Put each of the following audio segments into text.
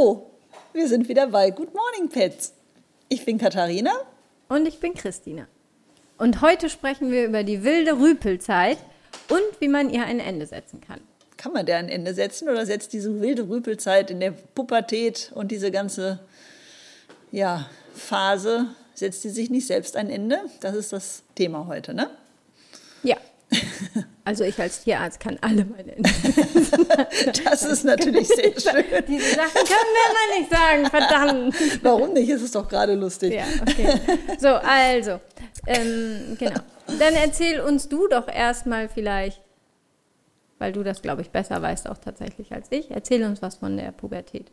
Hallo, wir sind wieder bei Good Morning Pets. Ich bin Katharina. Und ich bin Christina. Und heute sprechen wir über die wilde Rüpelzeit und wie man ihr ein Ende setzen kann. Kann man der ein Ende setzen oder setzt diese wilde Rüpelzeit in der Pubertät und diese ganze ja, Phase, setzt sie sich nicht selbst ein Ende? Das ist das Thema heute, ne? Ja. Also ich als Tierarzt kann alle meine. Das ist natürlich sehr schön. Diese Sachen können wir mal nicht sagen, verdammt. Warum nicht? Es ist doch gerade lustig. Ja, okay. So, also, ähm, genau. Dann erzähl uns du doch erstmal vielleicht, weil du das, glaube ich, besser weißt auch tatsächlich als ich, erzähl uns was von der Pubertät.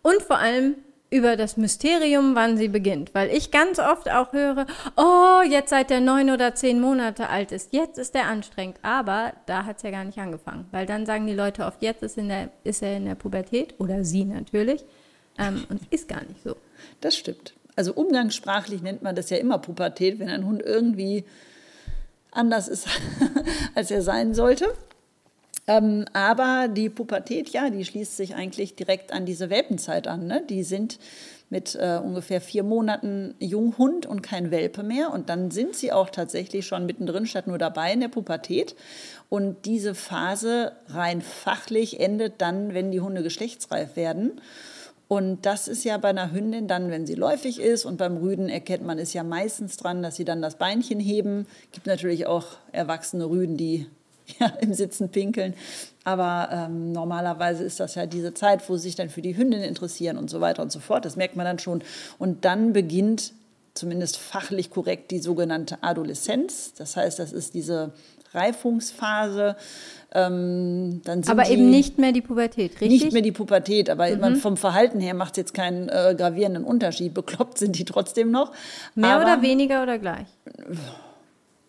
Und vor allem, über das Mysterium, wann sie beginnt. Weil ich ganz oft auch höre, oh, jetzt seit der neun oder zehn Monate alt ist, jetzt ist er anstrengend. Aber da hat es ja gar nicht angefangen. Weil dann sagen die Leute oft, jetzt ist, in der, ist er in der Pubertät oder sie natürlich. Ähm, und ist gar nicht so. Das stimmt. Also umgangssprachlich nennt man das ja immer Pubertät, wenn ein Hund irgendwie anders ist, als er sein sollte. Ähm, aber die Pubertät, ja, die schließt sich eigentlich direkt an diese Welpenzeit an. Ne? Die sind mit äh, ungefähr vier Monaten Junghund und kein Welpe mehr. Und dann sind sie auch tatsächlich schon mittendrin, statt nur dabei in der Pubertät. Und diese Phase rein fachlich endet dann, wenn die Hunde geschlechtsreif werden. Und das ist ja bei einer Hündin dann, wenn sie läufig ist und beim Rüden erkennt man es ja meistens dran, dass sie dann das Beinchen heben. Gibt natürlich auch erwachsene Rüden, die ja, im Sitzen pinkeln. Aber ähm, normalerweise ist das ja diese Zeit, wo sie sich dann für die Hündin interessieren und so weiter und so fort. Das merkt man dann schon. Und dann beginnt zumindest fachlich korrekt die sogenannte Adoleszenz. Das heißt, das ist diese Reifungsphase. Ähm, aber eben nicht mehr die Pubertät, richtig? Nicht mehr die Pubertät, aber mhm. vom Verhalten her macht es jetzt keinen äh, gravierenden Unterschied. Bekloppt sind die trotzdem noch. Mehr aber, oder weniger oder gleich?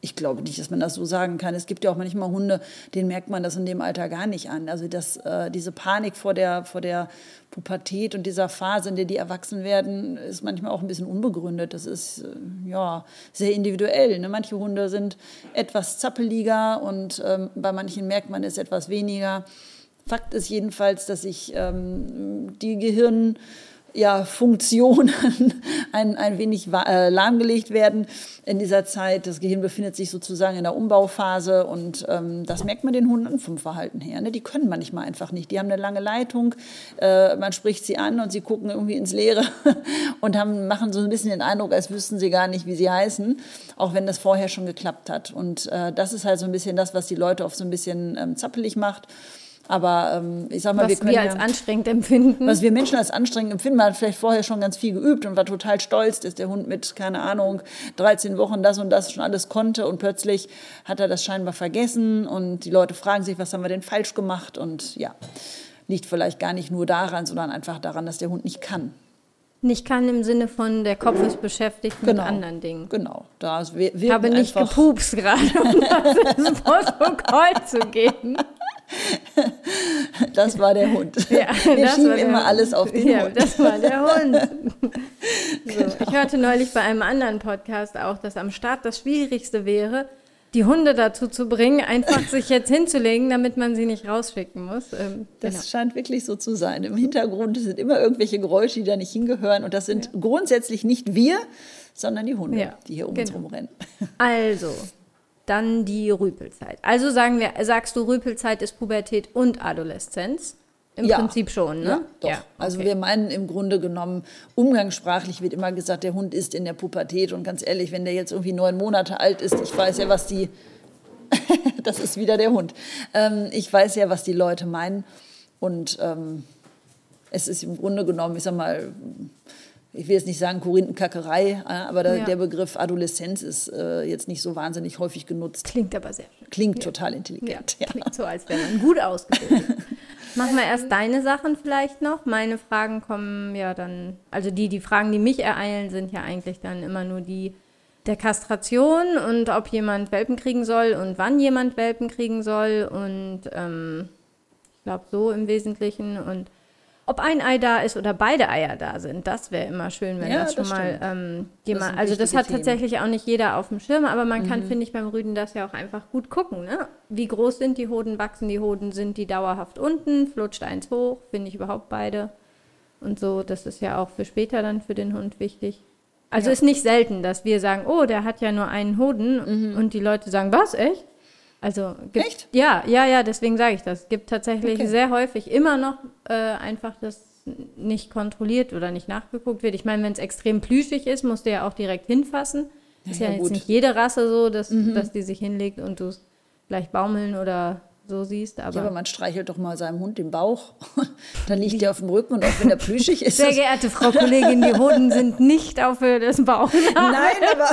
Ich glaube nicht, dass man das so sagen kann. Es gibt ja auch manchmal Hunde, denen merkt man das in dem Alter gar nicht an. Also das, äh, diese Panik vor der, vor der Pubertät und dieser Phase, in der die erwachsen werden, ist manchmal auch ein bisschen unbegründet. Das ist äh, ja sehr individuell. Ne? Manche Hunde sind etwas zappeliger und ähm, bei manchen merkt man es etwas weniger. Fakt ist jedenfalls, dass sich ähm, die Gehirn ja, Funktionen ein, ein wenig äh, lahmgelegt werden in dieser Zeit. Das Gehirn befindet sich sozusagen in der Umbauphase und ähm, das merkt man den Hunden vom Verhalten her. Ne? Die können manchmal einfach nicht. Die haben eine lange Leitung, äh, man spricht sie an und sie gucken irgendwie ins Leere und haben, machen so ein bisschen den Eindruck, als wüssten sie gar nicht, wie sie heißen, auch wenn das vorher schon geklappt hat. Und äh, das ist halt so ein bisschen das, was die Leute oft so ein bisschen ähm, zappelig macht. Aber ähm, ich sag mal, was wir können. wir als ja, anstrengend empfinden. Was wir Menschen als anstrengend empfinden, man hat vielleicht vorher schon ganz viel geübt und war total stolz, dass der Hund mit, keine Ahnung, 13 Wochen das und das schon alles konnte und plötzlich hat er das scheinbar vergessen und die Leute fragen sich, was haben wir denn falsch gemacht und ja, liegt vielleicht gar nicht nur daran, sondern einfach daran, dass der Hund nicht kann. Nicht kann im Sinne von, der Kopf ist beschäftigt genau, mit anderen Dingen. Genau. Da ich habe nicht gepupst gerade, um das ins Protokoll zu geben. Das war der Hund. Ja, Wir schieben immer alles auf den ja, Hund. Das war der Hund. So, ich hörte neulich bei einem anderen Podcast auch, dass am Start das Schwierigste wäre, die Hunde dazu zu bringen, einfach sich jetzt hinzulegen, damit man sie nicht rausschicken muss. Ähm, das genau. scheint wirklich so zu sein. Im Hintergrund sind immer irgendwelche Geräusche, die da nicht hingehören. Und das sind ja. grundsätzlich nicht wir, sondern die Hunde, ja, die hier um genau. uns rumrennen. Also, dann die Rüpelzeit. Also sagen wir, sagst du, Rüpelzeit ist Pubertät und Adoleszenz? Im ja. Prinzip schon, ne? Ja, doch. Ja, also okay. Also wir meinen im Grunde genommen, umgangssprachlich wird immer gesagt, der Hund ist in der Pubertät. Und ganz ehrlich, wenn der jetzt irgendwie neun Monate alt ist, ich weiß ja, was die, das ist wieder der Hund. Ähm, ich weiß ja, was die Leute meinen. Und ähm, es ist im Grunde genommen, ich sag mal, ich will jetzt nicht sagen Korinthenkackerei, äh, aber der, ja. der Begriff Adoleszenz ist äh, jetzt nicht so wahnsinnig häufig genutzt. Klingt aber sehr schön. Klingt ja. total intelligent. Ja, klingt so, als wäre man gut ausgebildet. Machen wir erst deine Sachen vielleicht noch. Meine Fragen kommen ja dann, also die, die Fragen, die mich ereilen, sind ja eigentlich dann immer nur die der Kastration und ob jemand Welpen kriegen soll und wann jemand Welpen kriegen soll und ähm, ich glaube so im Wesentlichen und ob ein Ei da ist oder beide Eier da sind, das wäre immer schön, wenn ja, das schon das mal ähm, jemand. Also das hat Themen. tatsächlich auch nicht jeder auf dem Schirm, aber man mhm. kann, finde ich, beim Rüden das ja auch einfach gut gucken. Ne? Wie groß sind die Hoden, wachsen die Hoden, sind die dauerhaft unten, flutscht eins hoch, finde ich überhaupt beide. und so. Das ist ja auch für später dann für den Hund wichtig. Also ja. ist nicht selten, dass wir sagen, oh, der hat ja nur einen Hoden mhm. und die Leute sagen, was, echt? Also gibt, echt? Ja, ja, ja, deswegen sage ich das. Es gibt tatsächlich okay. sehr häufig immer noch äh, einfach, dass nicht kontrolliert oder nicht nachgeguckt wird. Ich meine, wenn es extrem plüschig ist, musst du ja auch direkt hinfassen. Ja, ist ja, ja jetzt nicht jede Rasse so, dass, mhm. dass die sich hinlegt und du es gleich baumeln oder so siehst. Aber, ja, aber man streichelt doch mal seinem Hund den Bauch. Dann liegt er auf dem Rücken und auch wenn er plüschig ist. Sehr geehrte Frau Kollegin, die Hunden sind nicht auf Höhe des Bauches. Nein, aber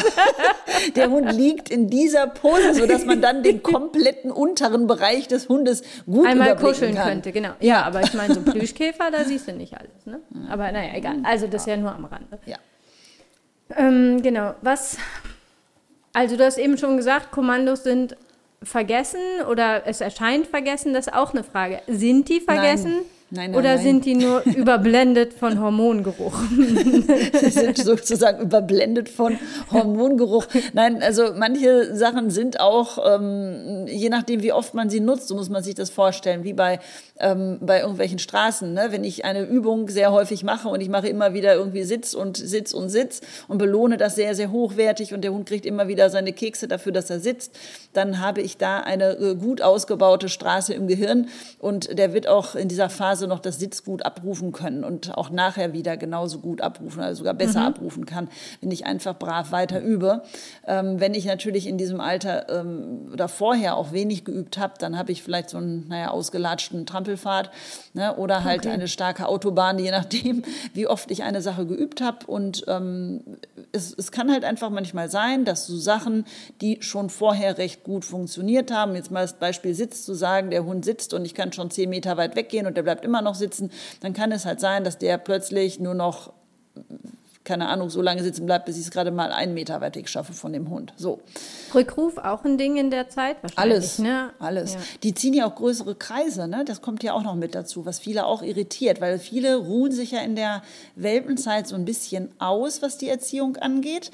der Hund liegt in dieser Pose, sodass man dann den kompletten unteren Bereich des Hundes gut Einmal kuscheln kann. könnte, genau. Ja, aber ich meine, so Plüschkäfer, da siehst du nicht alles. Ne? Aber naja, egal. Also das ist ja nur am Rande. Ja. Ähm, genau. Was also du hast eben schon gesagt, Kommandos sind vergessen oder es erscheint vergessen, das ist auch eine Frage. Sind die vergessen? Nein. Nein, nein, Oder nein. sind die nur überblendet von Hormongeruch? Sie sind sozusagen überblendet von Hormongeruch. Nein, also manche Sachen sind auch, ähm, je nachdem, wie oft man sie nutzt, so muss man sich das vorstellen, wie bei, ähm, bei irgendwelchen Straßen. Ne? Wenn ich eine Übung sehr häufig mache und ich mache immer wieder irgendwie Sitz und Sitz und Sitz und belohne das sehr, sehr hochwertig und der Hund kriegt immer wieder seine Kekse dafür, dass er sitzt, dann habe ich da eine äh, gut ausgebaute Straße im Gehirn und der wird auch in dieser Phase noch das Sitz gut abrufen können und auch nachher wieder genauso gut abrufen, also sogar besser mhm. abrufen kann, wenn ich einfach brav weiter übe. Ähm, wenn ich natürlich in diesem Alter ähm, oder vorher auch wenig geübt habe, dann habe ich vielleicht so einen, naja, ausgelatschten Trampelfahrt ne, oder halt okay. eine starke Autobahn, je nachdem, wie oft ich eine Sache geübt habe. Und ähm, es, es kann halt einfach manchmal sein, dass so Sachen, die schon vorher recht gut funktioniert haben, jetzt mal das Beispiel Sitz zu sagen, der Hund sitzt und ich kann schon zehn Meter weit weggehen und der bleibt immer noch sitzen, dann kann es halt sein, dass der plötzlich nur noch keine Ahnung, so lange sitzen bleibt, bis ich es gerade mal einen Meter weit weg schaffe von dem Hund. So. Rückruf auch ein Ding in der Zeit wahrscheinlich. Alles, ne? alles. Ja. Die ziehen ja auch größere Kreise, ne? Das kommt ja auch noch mit dazu, was viele auch irritiert, weil viele ruhen sich ja in der Welpenzeit so ein bisschen aus, was die Erziehung angeht.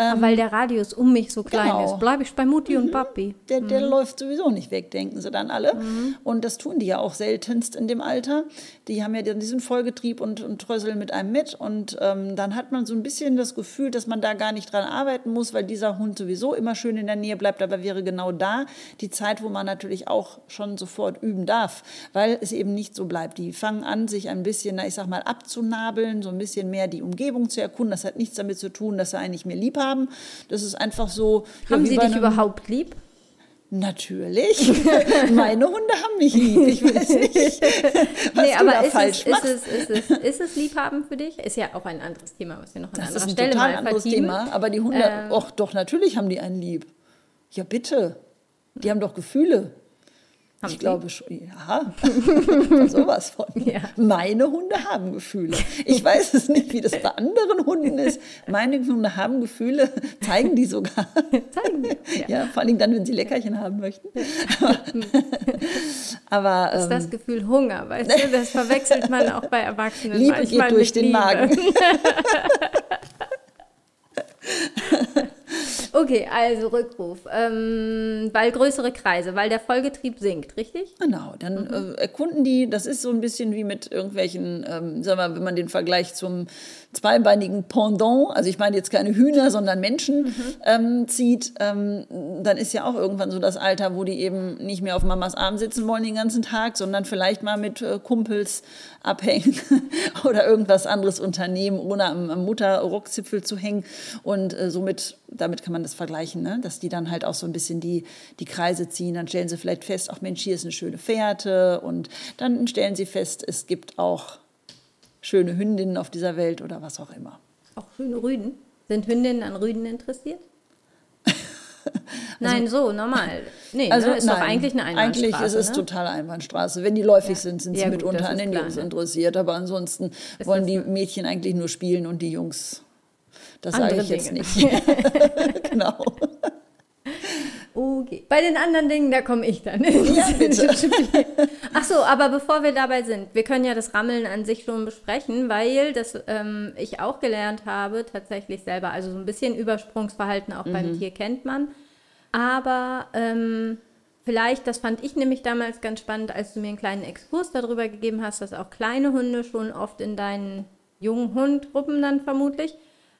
Ähm, weil der Radius um mich so klein genau. ist, bleibe ich bei Mutti mhm. und Papi. Der, der mhm. läuft sowieso nicht weg, denken sie dann alle. Mhm. Und das tun die ja auch seltenst in dem Alter. Die haben ja diesen Vollgetrieb und, und trösseln mit einem mit. Und ähm, dann hat man so ein bisschen das Gefühl, dass man da gar nicht dran arbeiten muss, weil dieser Hund sowieso immer schön in der Nähe bleibt. Aber wäre genau da die Zeit, wo man natürlich auch schon sofort üben darf, weil es eben nicht so bleibt. Die fangen an, sich ein bisschen, na, ich sag mal, abzunabeln, so ein bisschen mehr die Umgebung zu erkunden. Das hat nichts damit zu tun, dass sie eigentlich mehr lieb haben haben. Das ist einfach so. Haben ja, Sie dich überhaupt lieb? Natürlich. Meine Hunde haben mich lieb. Ich weiß nicht, was nee, aber du da ist falsch es, machst. Ist es, ist, es, ist es Liebhaben für dich? Ist ja auch ein anderes Thema, was wir noch an das anderer ist ein Stelle total mal anderes Thema. Aber die Hunde, ähm, och, doch, natürlich haben die einen lieb. Ja, bitte. Die haben doch Gefühle. Haben ich Sie? glaube schon, ja, sowas von. Ja. Meine Hunde haben Gefühle. Ich weiß es nicht, wie das bei anderen Hunden ist. Meine Hunde haben Gefühle, zeigen die sogar. Zeigen die. Ja, ja vor allem dann, wenn sie Leckerchen haben möchten. Aber, ähm, ist das Gefühl Hunger, weißt du? Das verwechselt man auch bei Erwachsenen Liebe manchmal geht durch den Liebe. Magen. Okay, also Rückruf. Ähm, weil größere Kreise, weil der Vollgetrieb sinkt, richtig? Genau, dann mhm. äh, erkunden die, das ist so ein bisschen wie mit irgendwelchen, ähm, sagen wir mal, wenn man den Vergleich zum zweibeinigen Pendant, also ich meine jetzt keine Hühner, sondern Menschen mhm. ähm, zieht, ähm, dann ist ja auch irgendwann so das Alter, wo die eben nicht mehr auf Mamas Arm sitzen wollen den ganzen Tag, sondern vielleicht mal mit äh, Kumpels abhängen oder irgendwas anderes unternehmen, ohne am, am Mutterrockzipfel zu hängen. Und äh, somit, damit kann man das vergleichen, ne? dass die dann halt auch so ein bisschen die, die Kreise ziehen. Dann stellen sie vielleicht fest, ach Mensch, hier ist eine schöne Fährte. Und dann stellen sie fest, es gibt auch schöne Hündinnen auf dieser Welt oder was auch immer. Auch schöne Rüden? Sind Hündinnen an Rüden interessiert? Also, nein, so, normal. Nee, also, ne, ist nein, doch eigentlich eine Einbahnstraße. Eigentlich ist es ne? total Einbahnstraße. Wenn die läufig ja. sind, sind sie ja, mitunter an den Jungs ne? interessiert. Aber ansonsten ist wollen die Mädchen eigentlich nur spielen und die Jungs, das sage ich jetzt Dinge. nicht. genau. Okay. Bei den anderen Dingen, da komme ich dann. Ja, bitte. Ach so, aber bevor wir dabei sind, wir können ja das Rammeln an sich schon besprechen, weil das ähm, ich auch gelernt habe, tatsächlich selber. Also so ein bisschen Übersprungsverhalten auch mhm. beim Tier kennt man. Aber ähm, vielleicht, das fand ich nämlich damals ganz spannend, als du mir einen kleinen Exkurs darüber gegeben hast, dass auch kleine Hunde schon oft in deinen jungen Hundgruppen dann vermutlich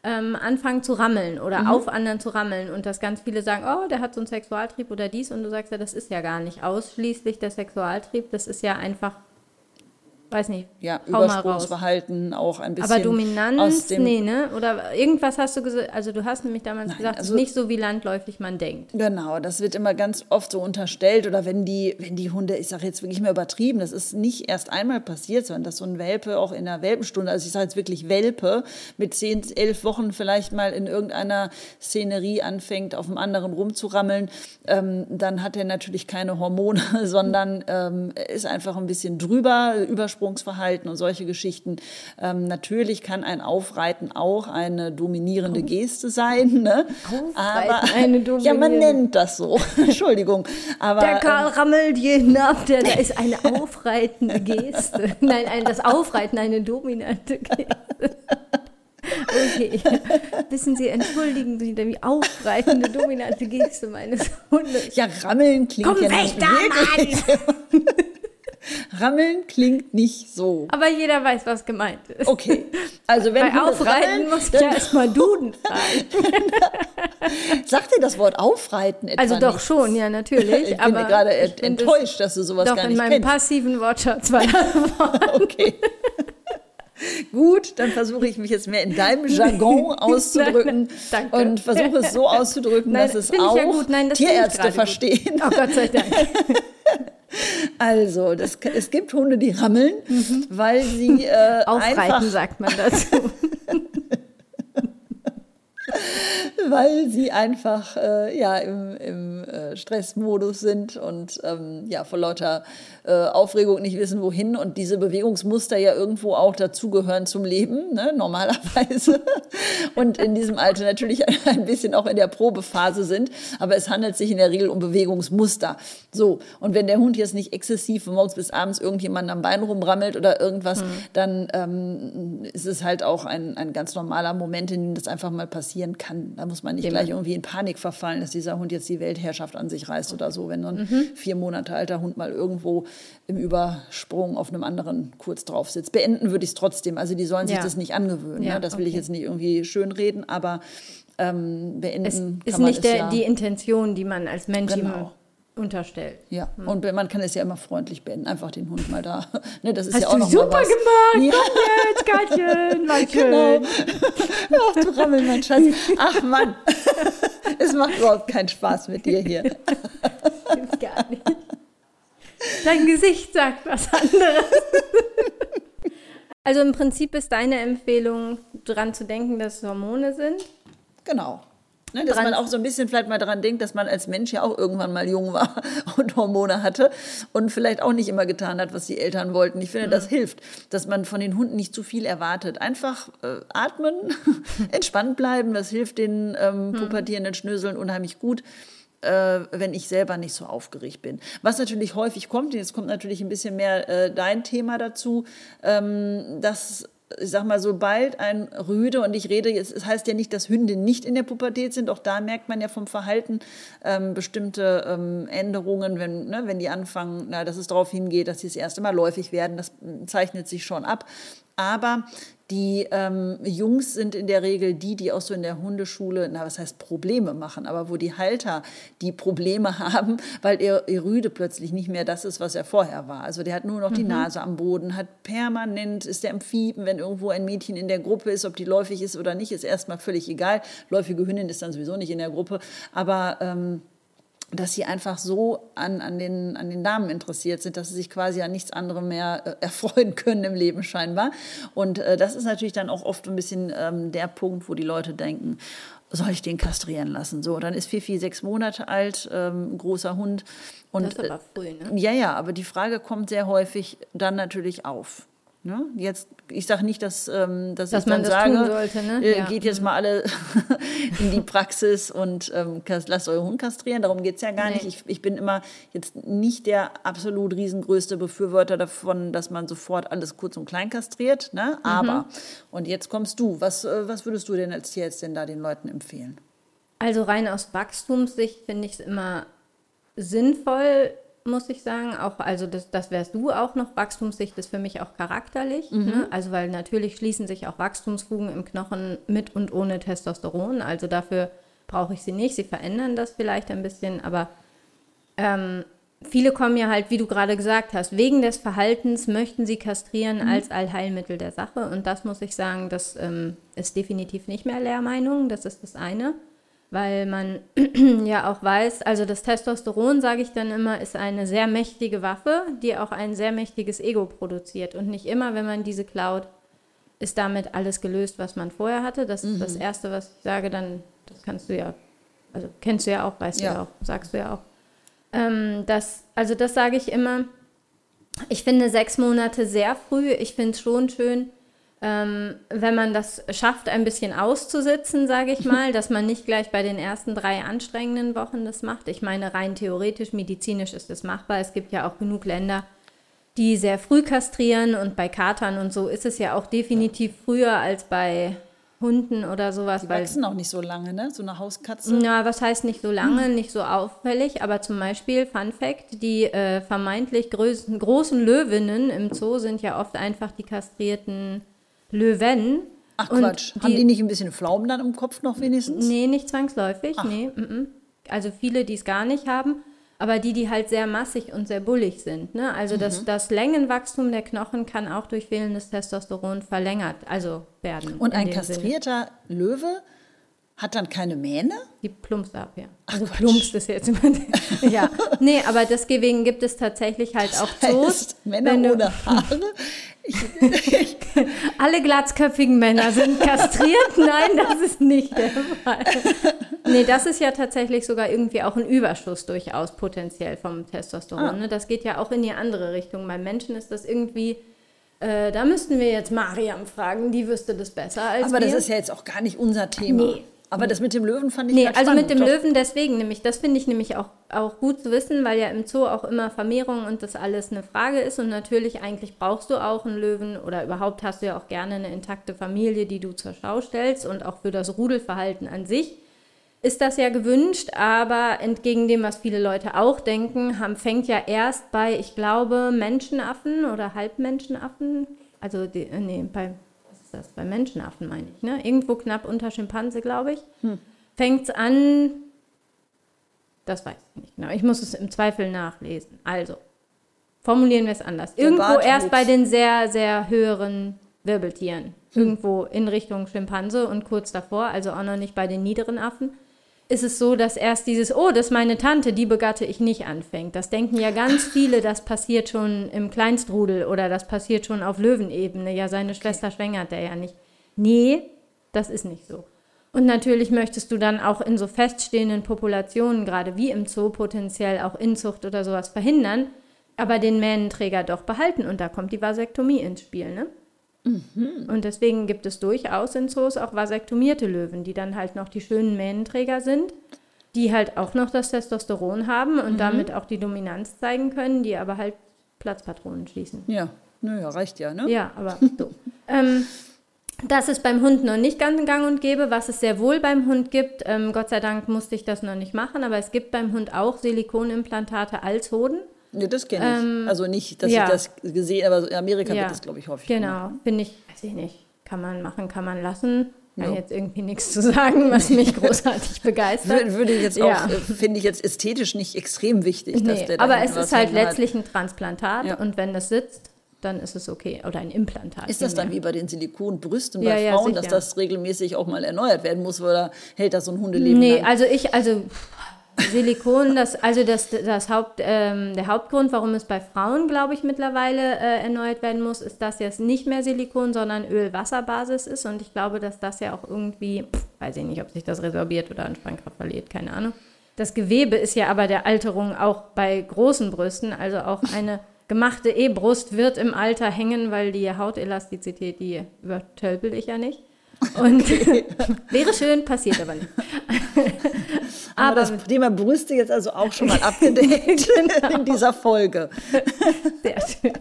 ähm, anfangen zu rammeln oder mhm. auf anderen zu rammeln. Und dass ganz viele sagen, oh, der hat so einen Sexualtrieb oder dies. Und du sagst ja, das ist ja gar nicht ausschließlich der Sexualtrieb, das ist ja einfach weiß nicht. Ja, Übersprungsverhalten auch ein bisschen. Aber Dominanz, nee, ne? Oder irgendwas hast du gesagt, also du hast nämlich damals Nein, gesagt, also, nicht so wie landläufig man denkt. Genau, das wird immer ganz oft so unterstellt oder wenn die, wenn die Hunde, ich sage jetzt wirklich mal übertrieben, das ist nicht erst einmal passiert, sondern dass so ein Welpe auch in der Welpenstunde, also ich sage jetzt wirklich Welpe, mit zehn, elf Wochen vielleicht mal in irgendeiner Szenerie anfängt, auf dem anderen rumzurammeln, ähm, dann hat er natürlich keine Hormone, sondern ähm, ist einfach ein bisschen drüber, Übersprungsverhalten Absprungsverhalten und solche Geschichten. Ähm, natürlich kann ein Aufreiten auch eine dominierende Geste sein. Ne? Aber eine dominierende. ja, man nennt das so. Entschuldigung. Aber, der Karl ähm, rammelt jeden ab, der, da ist eine aufreitende Geste. Nein, ein, das Aufreiten eine dominante Geste. Okay. Wissen Sie, entschuldigen Sie die aufreitende, dominante Geste meines Hundes. Ja, rammeln klingt Komm ja nicht wirklich. Rammeln klingt nicht so. Aber jeder weiß, was gemeint ist. Okay. Also wenn Bei Aufreiten rammeln, muss ich ja erstmal Duden. Sagt dir das Wort Aufreiten etwa Also doch nichts? schon, ja, natürlich. Ich bin gerade enttäuscht, dass du sowas gar nicht kennst. Doch, in meinem passiven Wortschatz war das Okay. Gut, dann versuche ich mich jetzt mehr in deinem Jargon auszudrücken nein, und versuche es so auszudrücken, nein, dass es auch ja nein, Tierärzte verstehen. Oh Gott sei Dank. Also, das, es gibt Hunde, die rammeln, mhm. weil sie äh, Aufreiten, einfach, sagt man dazu. weil sie einfach äh, ja, im, im äh, Stressmodus sind und ähm, ja, vor lauter äh, Aufregung nicht wissen, wohin und diese Bewegungsmuster ja irgendwo auch dazugehören zum Leben, ne, normalerweise. und in diesem Alter natürlich ein bisschen auch in der Probephase sind, aber es handelt sich in der Regel um Bewegungsmuster. So, und wenn der Hund jetzt nicht exzessiv von morgens bis abends irgendjemand am Bein rumrammelt oder irgendwas, mhm. dann ähm, ist es halt auch ein, ein ganz normaler Moment, in dem das einfach mal passieren kann. Da muss man nicht gleich irgendwie in Panik verfallen, dass dieser Hund jetzt die Weltherrschaft an sich reißt oder so. Wenn ein mhm. vier Monate alter Hund mal irgendwo im Übersprung auf einem anderen kurz drauf sitzt. Beenden würde ich es trotzdem. Also die sollen sich ja. das nicht angewöhnen. Ja, ne? Das will okay. ich jetzt nicht irgendwie schönreden, aber ähm, beenden es ist nicht der, ja. die Intention, die man als Mensch genau unterstellt. Ja, hm. und man kann es ja immer freundlich beenden, einfach den Hund mal da. Ne, das ist Hast ja auch du noch super mal was. gemacht, ja. jetzt, Katjen, mein Genau. Ach, du Rammel, mein Schatz. Ach Mann, es macht überhaupt keinen Spaß mit dir hier. Stimmt gar nicht. Dein Gesicht sagt was anderes. Also im Prinzip ist deine Empfehlung, daran zu denken, dass es Hormone sind. Genau. Ne, dass man auch so ein bisschen vielleicht mal daran denkt, dass man als Mensch ja auch irgendwann mal jung war und Hormone hatte und vielleicht auch nicht immer getan hat, was die Eltern wollten. Ich finde, mhm. das hilft, dass man von den Hunden nicht zu viel erwartet. Einfach äh, atmen, entspannt bleiben, das hilft den ähm, mhm. pubertierenden Schnöseln unheimlich gut. Äh, wenn ich selber nicht so aufgeregt bin. Was natürlich häufig kommt, jetzt kommt natürlich ein bisschen mehr äh, dein Thema dazu, ähm, dass ich sag mal, sobald ein Rüde, und ich rede es heißt ja nicht, dass Hunde nicht in der Pubertät sind, auch da merkt man ja vom Verhalten ähm, bestimmte ähm, Änderungen, wenn, ne, wenn die anfangen, na, dass es darauf hingeht, dass sie das erste Mal läufig werden, das zeichnet sich schon ab. Aber die ähm, Jungs sind in der Regel die, die auch so in der Hundeschule, na was heißt Probleme machen, aber wo die Halter die Probleme haben, weil ihr, ihr Rüde plötzlich nicht mehr das ist, was er vorher war. Also der hat nur noch mhm. die Nase am Boden, hat permanent, ist der am Fiepen, wenn irgendwo ein Mädchen in der Gruppe ist, ob die läufig ist oder nicht, ist erstmal völlig egal. Läufige Hündin ist dann sowieso nicht in der Gruppe, aber ähm, dass sie einfach so an, an, den, an den Damen interessiert sind, dass sie sich quasi an nichts anderem mehr äh, erfreuen können im Leben scheinbar. Und äh, das ist natürlich dann auch oft ein bisschen ähm, der Punkt, wo die Leute denken, soll ich den kastrieren lassen? So, dann ist Fifi sechs Monate alt, ähm, großer Hund. Und, das ist aber früh, ne? Ja, ja, aber die Frage kommt sehr häufig dann natürlich auf. Ne? Jetzt, ich sage nicht, dass, ähm, dass, dass ich dann das sage, sollte, ne? äh, geht jetzt mal alle in die Praxis und ähm, lasst euren Hund kastrieren. Darum geht es ja gar nee. nicht. Ich, ich bin immer jetzt nicht der absolut riesengrößte Befürworter davon, dass man sofort alles kurz und klein kastriert. Ne? Mhm. Aber, und jetzt kommst du. Was, äh, was würdest du denn als Tierärztin da den Leuten empfehlen? Also rein aus Wachstumssicht finde ich es immer sinnvoll, muss ich sagen. Auch, also das, das wärst du auch noch. Wachstumssicht ist für mich auch charakterlich. Mhm. Ne? Also weil natürlich schließen sich auch Wachstumsfugen im Knochen mit und ohne Testosteron. Also dafür brauche ich sie nicht. Sie verändern das vielleicht ein bisschen, aber ähm, viele kommen ja halt, wie du gerade gesagt hast, wegen des Verhaltens möchten sie kastrieren Mhm. als Allheilmittel der Sache. Und das muss ich sagen, das ähm, ist definitiv nicht mehr Lehrmeinung. Das ist das eine. Weil man ja auch weiß, also das Testosteron, sage ich dann immer, ist eine sehr mächtige Waffe, die auch ein sehr mächtiges Ego produziert. Und nicht immer, wenn man diese klaut, ist damit alles gelöst, was man vorher hatte. Das ist das Erste, was ich sage, dann, das kannst du ja, also kennst du ja auch, weißt du Ja. ja auch, sagst du ja auch. Ähm, das, also das sage ich immer. Ich finde sechs Monate sehr früh. Ich finde es schon schön, ähm, wenn man das schafft, ein bisschen auszusitzen, sage ich mal, dass man nicht gleich bei den ersten drei anstrengenden Wochen das macht. Ich meine, rein theoretisch, medizinisch ist das machbar. Es gibt ja auch genug Länder, die sehr früh kastrieren und bei Katern und so ist es ja auch definitiv früher als bei Hunden oder sowas. Die wachsen auch nicht so lange, ne? So eine Hauskatze. na, was heißt nicht so lange, nicht so auffällig, aber zum Beispiel, Fun Fact, die äh, vermeintlich größten, großen Löwinnen im Zoo sind ja oft einfach die kastrierten Löwen. Ach Quatsch. Haben die nicht ein bisschen Pflaumen dann im Kopf noch wenigstens? Nee, nicht zwangsläufig, nee. mm, mm. Also viele, die es gar nicht haben, aber die, die halt sehr massig und sehr bullig sind. Ne? Also Mhm. das, das Längenwachstum der Knochen kann auch durch fehlendes Testosteron verlängert, also werden. Und in ein dem Sinne. kastrierter Löwe hat dann keine Mähne? Die plumpst ab, ja. Also Quatsch. plumpst ist jetzt immer. ja. Nee, aber deswegen gibt es tatsächlich halt auch Zoos. Heißt, Männer wenn du- ohne Haare? Alle glatzköpfigen Männer sind kastriert. Nein, das ist nicht der Fall. Nee, das ist ja tatsächlich sogar irgendwie auch ein Überschuss durchaus potenziell vom Testosteron. Ah. Ne? Das geht ja auch in die andere Richtung. Beim Menschen ist das irgendwie, äh, da müssten wir jetzt Mariam fragen, die wüsste das besser als Aber wir. das ist ja jetzt auch gar nicht unser Thema. Nee. Aber das mit dem Löwen fand ich Nee, also spannend. mit dem Doch. Löwen deswegen nämlich, das finde ich nämlich auch, auch gut zu wissen, weil ja im Zoo auch immer Vermehrung und das alles eine Frage ist und natürlich eigentlich brauchst du auch einen Löwen oder überhaupt hast du ja auch gerne eine intakte Familie, die du zur Schau stellst und auch für das Rudelverhalten an sich ist das ja gewünscht, aber entgegen dem, was viele Leute auch denken, haben, fängt ja erst bei, ich glaube, Menschenaffen oder Halbmenschenaffen, also die, äh, nee, bei, ist das, bei Menschenaffen meine ich, ne? Irgendwo knapp unter Schimpanse, glaube ich, fängt es an, das weiß ich nicht genau, ich muss es im Zweifel nachlesen. Also, formulieren wir es anders. Irgendwo Bartwuchs. erst bei den sehr, sehr höheren Wirbeltieren. Irgendwo in Richtung Schimpanse und kurz davor, also auch noch nicht bei den niederen Affen, ist es so, dass erst dieses, oh, das ist meine Tante, die begatte ich nicht anfängt. Das denken ja ganz viele, das passiert schon im Kleinstrudel oder das passiert schon auf Löwenebene. Ja, seine Schwester schwängert er ja nicht. Nee, das ist nicht so. Und natürlich möchtest du dann auch in so feststehenden Populationen, gerade wie im Zoo, potenziell auch Inzucht oder sowas verhindern, aber den Mähnenträger doch behalten. Und da kommt die Vasektomie ins Spiel, ne? Und deswegen gibt es durchaus in Zoos auch vasektomierte Löwen, die dann halt noch die schönen Mähnenträger sind, die halt auch noch das Testosteron haben und damit auch die Dominanz zeigen können, die aber halt Platzpatronen schließen. Ja, naja, reicht ja, ne? Ja, aber so. ähm, das ist beim Hund noch nicht ganz gang und gäbe. Was es sehr wohl beim Hund gibt, ähm, Gott sei Dank musste ich das noch nicht machen, aber es gibt beim Hund auch Silikonimplantate als Hoden. Nee, das kenne ich. also nicht, dass Ähm, ja. ich das gesehen aber in Amerika Ja. wird das, glaube ich, häufig. Genau, finde ich, weiß ich nicht. Kann man machen, kann man lassen. Kann Ja. jetzt irgendwie nichts zu sagen, was mich großartig begeistert. Würde, ich jetzt Ja. auch, äh, finde ich jetzt ästhetisch nicht extrem wichtig, dass Nee, der da aber es ist halt letztlich ein Transplantat Ja. und wenn das sitzt, dann ist es okay. Oder ein Implantat. Ist das dann wie bei den Silikonbrüsten Ja, bei ja, Frauen, dass sicher. das regelmäßig auch mal erneuert werden muss oder hält das so ein Hundeleben Nee, lang? also ich, also Silikon, das, also das, das Haupt, ähm, der Hauptgrund, warum es bei Frauen, glaube ich, mittlerweile äh, erneuert werden muss, ist, dass jetzt nicht mehr Silikon, sondern Öl-Wasserbasis ist. Und ich glaube, dass das ja auch irgendwie, pff, weiß ich nicht, ob sich das resorbiert oder an Sprengkraft verliert, keine Ahnung. Das Gewebe ist ja aber der Alterung auch bei großen Brüsten, also auch eine gemachte E-Brust wird im Alter hängen, weil die Hautelastizität, die übertölpel ich ja nicht. Und wäre schön, passiert aber nicht. Haben wir das Thema Brüste jetzt also auch schon mal abgedeckt Genau. in dieser Folge. Sehr schön.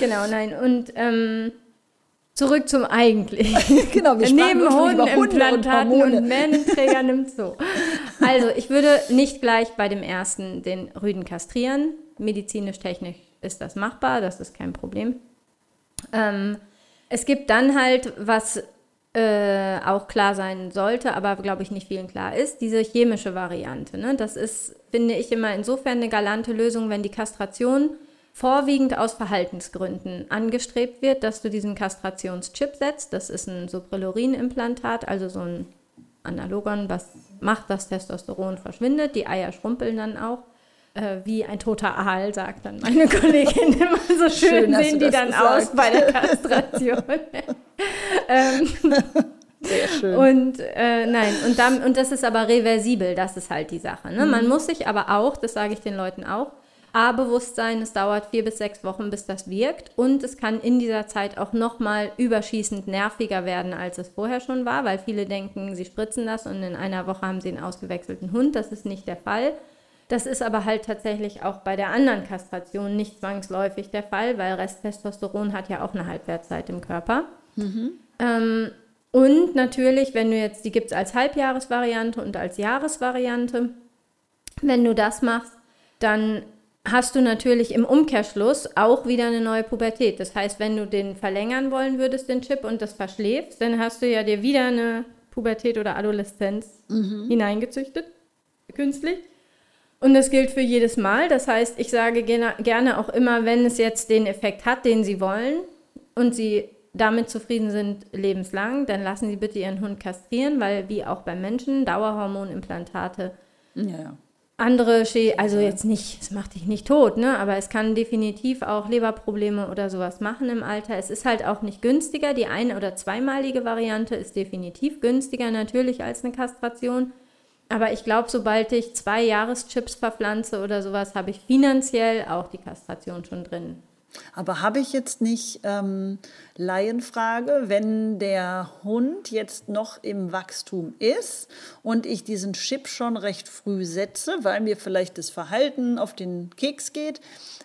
Genau, nein. Und ähm, zurück zum Eigentlichen. Genau, wir Neben und Hodenimplantaten Hormone. und Mähnenträgern im Zoo. Also, ich würde nicht gleich bei dem ersten den Rüden kastrieren. Medizinisch, technisch ist das machbar, das ist kein Problem. Ähm, es gibt dann halt, was äh, auch klar sein sollte, aber glaube ich nicht vielen klar ist, diese chemische Variante. Ne? Das ist, finde ich, immer insofern eine galante Lösung, wenn die Kastration vorwiegend aus Verhaltensgründen angestrebt wird, dass du diesen Kastrationschip setzt. Das ist ein Suprelorin-Implantat, also so ein Analogon, was macht, dass Testosteron verschwindet. Die Eier schrumpeln dann auch. Äh, wie ein toter Aal, sagt dann meine Kollegin immer so schön, schön sehen die dann gesagt. aus bei der Kastration. ähm, Sehr schön. Und äh, nein, und, dann, und das ist aber reversibel, das ist halt die Sache. Ne? Mhm. Man muss sich aber auch, das sage ich den Leuten auch, A-Bewusstsein, es dauert vier bis sechs Wochen, bis das wirkt. Und es kann in dieser Zeit auch nochmal überschießend nerviger werden, als es vorher schon war, weil viele denken, sie spritzen das und in einer Woche haben sie einen ausgewechselten Hund. Das ist nicht der Fall. Das ist aber halt tatsächlich auch bei der anderen Kastration nicht zwangsläufig der Fall, weil Resttestosteron hat ja auch eine Halbwertszeit im Körper. Mhm. Ähm, und natürlich, wenn du jetzt, die gibt es als Halbjahresvariante und als Jahresvariante, wenn du das machst, dann hast du natürlich im Umkehrschluss auch wieder eine neue Pubertät. Das heißt, wenn du den verlängern wollen würdest, den Chip, und das verschläfst, dann hast du ja dir wieder eine Pubertät oder Adoleszenz mhm. hineingezüchtet, künstlich. Und das gilt für jedes Mal. Das heißt, ich sage gerne auch immer, wenn es jetzt den Effekt hat, den Sie wollen und Sie damit zufrieden sind lebenslang, dann lassen Sie bitte Ihren Hund kastrieren, weil wie auch beim Menschen Dauerhormonimplantate ja, andere, Schä also jetzt nicht, es macht dich nicht tot, ne? aber es kann definitiv auch Leberprobleme oder sowas machen im Alter. Es ist halt auch nicht günstiger. Die ein- oder zweimalige Variante ist definitiv günstiger natürlich als eine Kastration. Aber ich glaube, sobald ich zwei Jahreschips verpflanze oder sowas, habe ich finanziell auch die Kastration schon drin. Aber habe ich jetzt nicht ähm, Laienfrage, wenn der Hund jetzt noch im Wachstum ist und ich diesen Chip schon recht früh setze, weil mir vielleicht das Verhalten auf den Keks geht,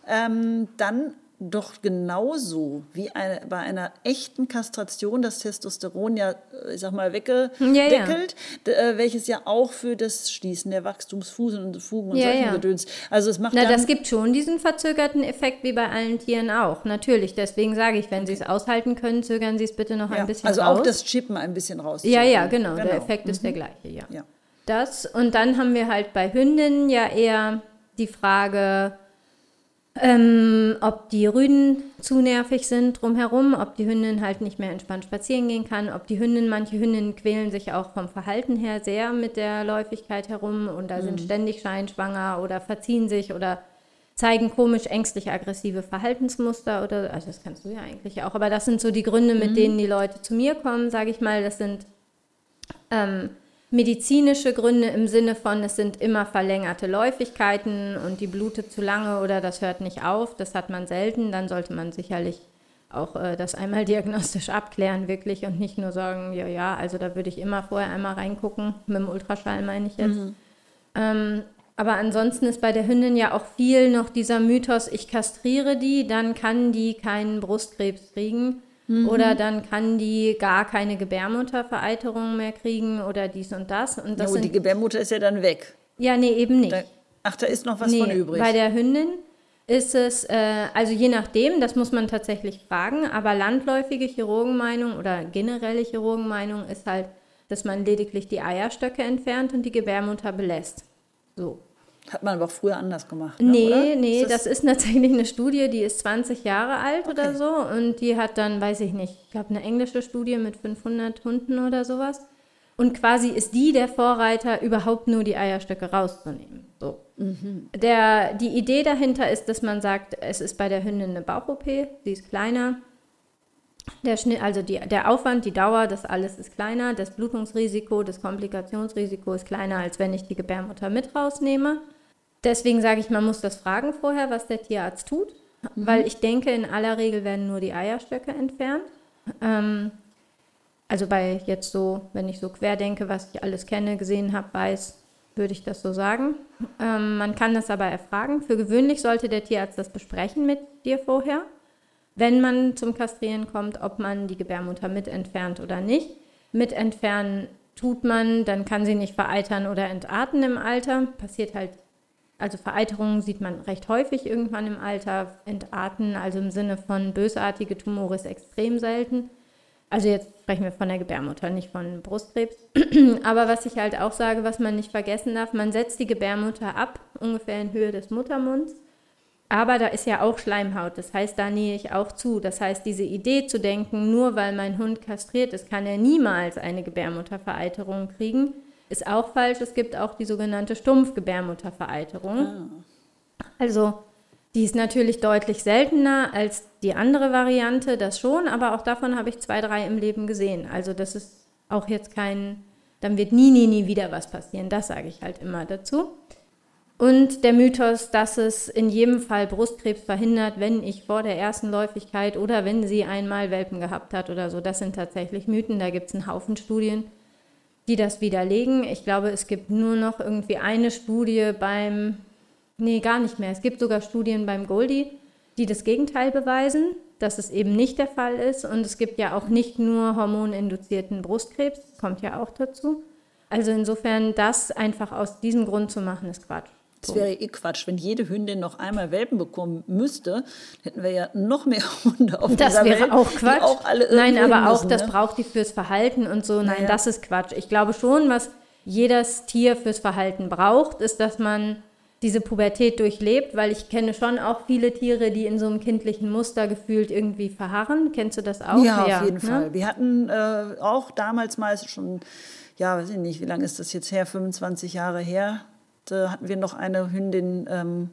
ähm, dann doch genauso wie eine, bei einer echten Kastration das Testosteron ja, äh, ich sag mal, weggedeckelt, ja, ja. Äh, welches ja auch für das Schließen der Wachstumsfugen und Fugen und ja, solchen Gedöns. Also es macht Na, das gibt schon diesen verzögerten Effekt wie bei allen Tieren auch. Natürlich. Deswegen sage ich, wenn Sie es aushalten können, zögern Sie es bitte noch ein bisschen also raus. Also auch das Chippen ein bisschen raus. Ja, ja, genau. genau. Der Effekt mhm. ist der gleiche, ja. Das und dann haben wir halt bei Hündinnen ja eher die Frage, ähm, ob die Rüden zu nervig sind drumherum, ob die Hündin halt nicht mehr entspannt spazieren gehen kann, ob die Hündin, manche Hündinnen quälen sich auch vom Verhalten her sehr mit der Läufigkeit herum und da mhm. sind ständig scheinschwanger oder verziehen sich oder zeigen komisch ängstlich aggressive Verhaltensmuster oder, also das kannst du ja eigentlich auch, aber das sind so die Gründe, mit mhm. denen die Leute zu mir kommen, sage ich mal, das sind ähm, medizinische Gründe im Sinne von, es sind immer verlängerte Läufigkeiten und die blutet zu lange oder das hört nicht auf, das hat man selten, dann sollte man sicherlich auch äh, das einmal diagnostisch abklären, wirklich, und nicht nur sagen, ja, ja, also da würde ich immer vorher einmal reingucken, mit dem Ultraschall meine ich jetzt. Mhm. Ähm, aber ansonsten ist bei der Hündin ja auch viel noch dieser Mythos, ich kastriere die, dann kann die keinen Brustkrebs kriegen. Mhm. Oder dann kann die gar keine Gebärmuttervereiterung mehr kriegen oder dies und das. Und, das ja, und die Gebärmutter ist ja dann weg. Ja, nee, eben nicht. Da, ach, da ist noch was nee, von übrig. Bei der Hündin ist es, äh, also je nachdem, das muss man tatsächlich fragen, aber landläufige Chirurgenmeinung oder generelle Chirurgenmeinung ist halt, dass man lediglich die Eierstöcke entfernt und die Gebärmutter belässt. So. Hat man aber auch früher anders gemacht. Ne, nee, oder? nee, ist das, das, ist tatsächlich eine Studie, die ist 20 Jahre alt okay. oder so und die hat dann, weiß ich nicht, ich glaube eine englische Studie mit 500 Hunden oder sowas. Und quasi ist die der Vorreiter, überhaupt nur die Eierstöcke rauszunehmen. So. Mhm. Der, die Idee dahinter ist, dass man sagt, es ist bei der Hündin eine Bauch-OP, sie ist kleiner. Der Schnitt, also die, der Aufwand, die Dauer, das alles ist kleiner. Das Blutungsrisiko, das Komplikationsrisiko ist kleiner, als wenn ich die Gebärmutter mit rausnehme. Deswegen sage ich, man muss das fragen vorher, was der Tierarzt tut, mhm. weil ich denke, in aller Regel werden nur die Eierstöcke entfernt. Ähm, also bei jetzt so, wenn ich so quer denke, was ich alles kenne, gesehen habe, weiß, würde ich das so sagen. Ähm, man kann das aber erfragen. Für gewöhnlich sollte der Tierarzt das besprechen mit dir vorher, wenn man zum Kastrieren kommt, ob man die Gebärmutter mit entfernt oder nicht. Mit entfernen tut man, dann kann sie nicht vereitern oder entarten im Alter. Passiert halt, also Vereiterungen sieht man recht häufig irgendwann im Alter. Entarten, also im Sinne von bösartige Tumore, ist extrem selten. Also jetzt sprechen wir von der Gebärmutter, nicht von Brustkrebs. Aber was ich halt auch sage, was man nicht vergessen darf, man setzt die Gebärmutter ab, ungefähr in Höhe des Muttermunds. Aber da ist ja auch Schleimhaut, das heißt, da nähe ich auch zu. Das heißt, diese Idee zu denken, nur weil mein Hund kastriert ist, kann er niemals eine Gebärmuttervereiterung kriegen, ist auch falsch. Es gibt auch die sogenannte Stumpfgebärmuttervereiterung. Ah. Also die ist natürlich deutlich seltener als die andere Variante, das schon, aber auch davon habe ich zwei, drei im Leben gesehen. Also das ist auch jetzt kein, dann wird nie, nie, nie wieder was passieren. Das sage ich halt immer dazu. Und der Mythos, dass es in jedem Fall Brustkrebs verhindert, wenn ich vor der ersten Läufigkeit oder wenn sie einmal Welpen gehabt hat oder so, das sind tatsächlich Mythen. Da gibt es einen Haufen Studien, die das widerlegen. Ich glaube, es gibt nur noch irgendwie eine Studie beim, nee, gar nicht mehr. Es gibt sogar Studien beim Goldie, die das Gegenteil beweisen, dass es eben nicht der Fall ist. Und es gibt ja auch nicht nur hormoninduzierten Brustkrebs, kommt ja auch dazu. Also insofern das einfach aus diesem Grund zu machen, ist Quatsch. Das wäre eh Quatsch. Wenn jede Hündin noch einmal Welpen bekommen müsste, hätten wir ja noch mehr Hunde auf das dieser Welt. Das wäre auch Quatsch. Auch Nein, aber auch müssen, das ne? braucht die fürs Verhalten und so. Nein, Ja. das ist Quatsch. Ich glaube schon, was jedes Tier fürs Verhalten braucht, ist, dass man diese Pubertät durchlebt, weil ich kenne schon auch viele Tiere, die in so einem kindlichen Muster gefühlt irgendwie verharren. Kennst du das auch? Ja, auf jeden ne? Fall. Wir hatten äh, auch damals mal schon, ja, weiß ich nicht, wie lange ist das jetzt her? 25 Jahre her. Da hatten wir noch eine Hündin ähm,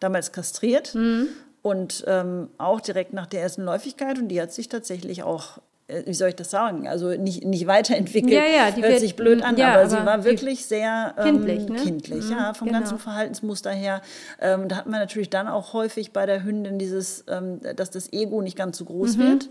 damals kastriert Mhm. und ähm, auch direkt nach der ersten Läufigkeit und die hat sich tatsächlich auch äh, wie soll ich das sagen? Also nicht, nicht weiterentwickelt. Ja, ja, die Hört wird- sich blöd an, ja, aber, aber sie war wirklich sehr ähm, Kindlich, ne? kindlich Mhm, ja, vom genau. ganzen Verhaltensmuster her. Ähm, da hat man natürlich dann auch häufig bei der Hündin dieses, ähm, dass das Ego nicht ganz so groß Mhm. wird,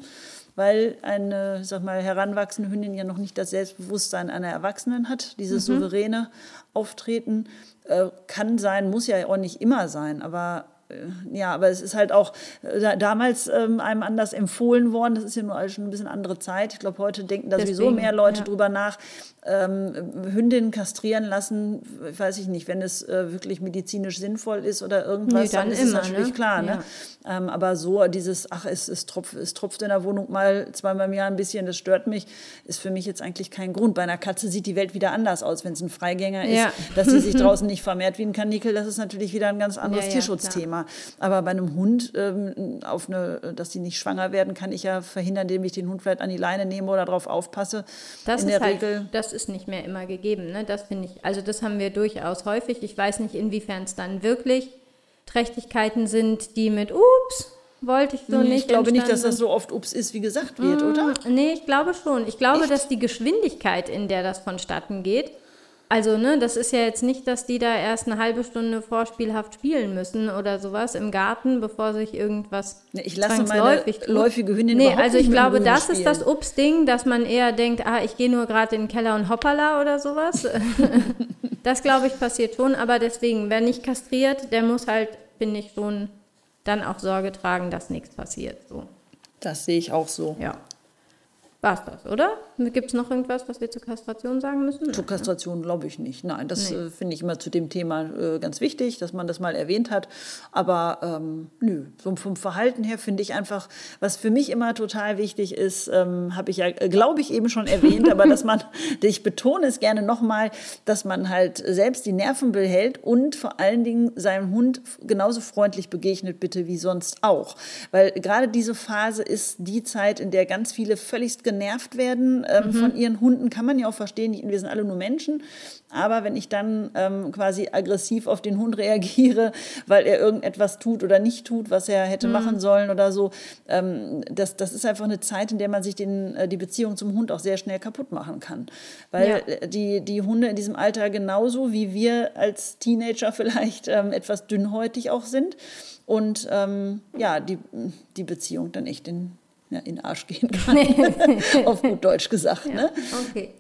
weil eine, sag mal, heranwachsende Hündin ja noch nicht das Selbstbewusstsein einer Erwachsenen hat, dieses Mhm. souveräne Auftreten. Äh, kann sein, muss ja auch nicht immer sein, aber äh, ja, aber es ist halt auch äh, da, damals ähm, einem anders empfohlen worden. Das ist ja nur schon ein bisschen andere Zeit. Ich glaube, heute denken da sowieso mehr Leute ja. drüber nach. Ähm, Hündinnen kastrieren lassen, weiß ich nicht, wenn es äh, wirklich medizinisch sinnvoll ist oder irgendwas, Nee, dann ist es natürlich ne? klar. Ne? Ähm, aber so dieses, ach, es, es, tropft, es tropft in der Wohnung mal zweimal im Jahr ein bisschen, das stört mich, ist für mich jetzt eigentlich kein Grund. Bei einer Katze sieht die Welt wieder anders aus, wenn es ein Freigänger ist, Ja. dass sie sich draußen nicht vermehrt wie ein Kanickel, das ist natürlich wieder ein ganz anderes Ja, ja, Tierschutzthema. Aber bei einem Hund, ähm, auf eine, dass die nicht schwanger werden, kann ich ja verhindern, indem ich den Hund vielleicht an die Leine nehme oder darauf aufpasse. Das in ist der halt, Regel. das ist nicht mehr immer gegeben. Ne? Das finde ich, also das haben wir durchaus häufig. Ich weiß nicht, inwiefern es dann wirklich Trächtigkeiten sind, die mit Ups, wollte ich so Nee, nicht. ich glaube nicht, dass das so oft Ups ist, wie gesagt wird, sind. oder? Nee, ich glaube schon. Ich glaube, Echt? dass die Geschwindigkeit, in der das vonstatten geht, also ne, das ist ja jetzt nicht, dass die da erst eine halbe Stunde vorspielhaft spielen müssen oder sowas im Garten, bevor sich irgendwas Nee, ich lasse meine läufige Hündin Nee, also ich glaube, das ist das spielen. Ups-Ding, dass man eher denkt, ah, ich gehe nur gerade in den Keller und hoppala oder sowas. das glaube ich passiert schon, aber deswegen, wer nicht kastriert, der muss halt, finde ich, schon dann auch Sorge tragen, dass nichts passiert. So, Das sehe ich auch so. ja. War's das, oder? Gibt es noch irgendwas, was wir zur Kastration sagen müssen? Zur Kastration glaube ich nicht. Nein, das Nee. äh, finde ich immer zu dem Thema äh, ganz wichtig, dass man das mal erwähnt hat. Aber ähm, nö, so vom Verhalten her finde ich einfach, was für mich immer total wichtig ist, ähm, habe ich ja, äh, glaube ich, eben schon erwähnt, aber dass man, ich betone es gerne nochmal, dass man halt selbst die Nerven behält und vor allen Dingen seinem Hund genauso freundlich begegnet, bitte, wie sonst auch. Weil gerade diese Phase ist die Zeit, in der ganz viele völligst genervt werden ähm, von ihren Hunden. Kann man ja auch verstehen, wir sind alle nur Menschen. Aber wenn ich dann ähm, quasi aggressiv auf den Hund reagiere, weil er irgendetwas tut oder nicht tut, was er hätte machen sollen oder so, ähm, das, das ist einfach eine Zeit, in der man sich den, äh, die Beziehung zum Hund auch sehr schnell kaputt machen kann. Weil Ja. äh, die, die Hunde in diesem Alter genauso wie wir als Teenager vielleicht ähm, etwas dünnhäutig auch sind und ähm, ja, die, die Beziehung dann echt in, ja, in den Arsch gehen kann. Auf gut Deutsch gesagt. Ne? Okay.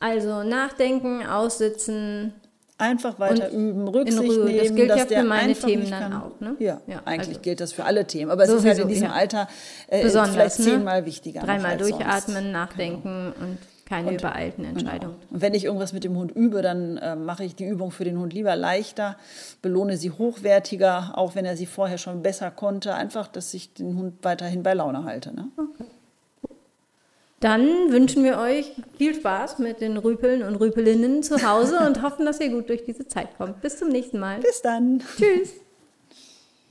Also nachdenken, aussitzen. Einfach weiter üben, Rücksicht Ruhe. Das nehmen. gilt dass ja für meine Themen dann auch, ne? Ja, Ja, eigentlich also- gilt das für alle Themen. Aber es ist halt in diesem ja. Alter äh, vielleicht ne? zehnmal wichtiger. noch Dreimal als sonst. durchatmen, nachdenken und Keine und, übereilten genau. Entscheidungen. Genau. Und wenn ich irgendwas mit dem Hund übe, dann äh, mache ich die Übung für den Hund lieber leichter, belohne sie hochwertiger, auch wenn er sie vorher schon besser konnte. Einfach, dass ich den Hund weiterhin bei Laune halte. Ne? Okay. Dann wünschen wir euch viel Spaß mit den Rüpeln und Rüpelinnen zu Hause und hoffen, dass ihr gut durch diese Zeit kommt. Bis zum nächsten Mal. Bis dann. Tschüss.